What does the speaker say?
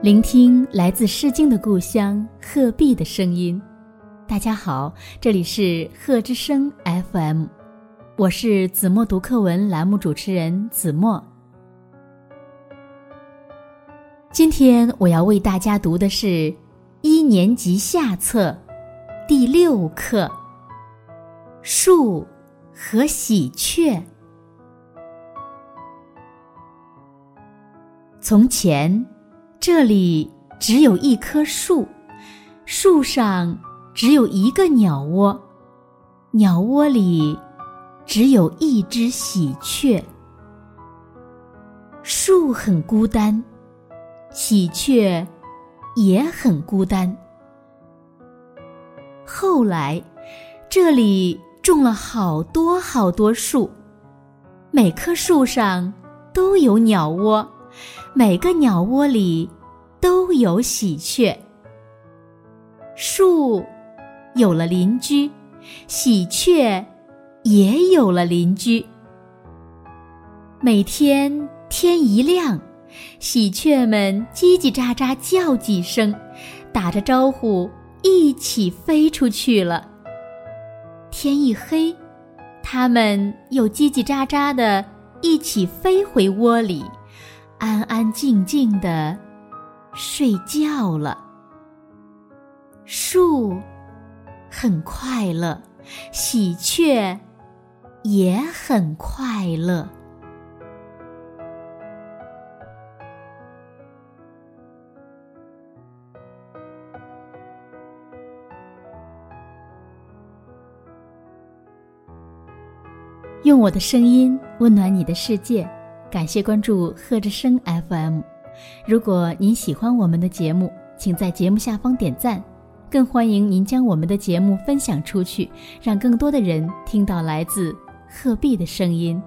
聆听来自《诗经》的故乡鹤壁的声音。大家好，这里是鹤之声 FM，我是子墨读课文栏目主持人子墨。今天我要为大家读的是一年级下册第六课《树和喜鹊》。从前。这里只有一棵树，树上只有一个鸟窝，鸟窝里只有一只喜鹊。树很孤单，喜鹊也很孤单。后来，这里种了好多好多树，每棵树上都有鸟窝。每个鸟窝里都有喜鹊。树有了邻居，喜鹊也有了邻居。每天天一亮，喜鹊们叽叽喳喳叫几声，打着招呼一起飞出去了。天一黑，它们又叽叽喳喳的一起飞回窝里。安安静静的睡觉了。树很快乐，喜鹊也很快乐。用我的声音温暖你的世界。感谢关注贺之声 FM，如果您喜欢我们的节目，请在节目下方点赞，更欢迎您将我们的节目分享出去，让更多的人听到来自鹤壁的声音。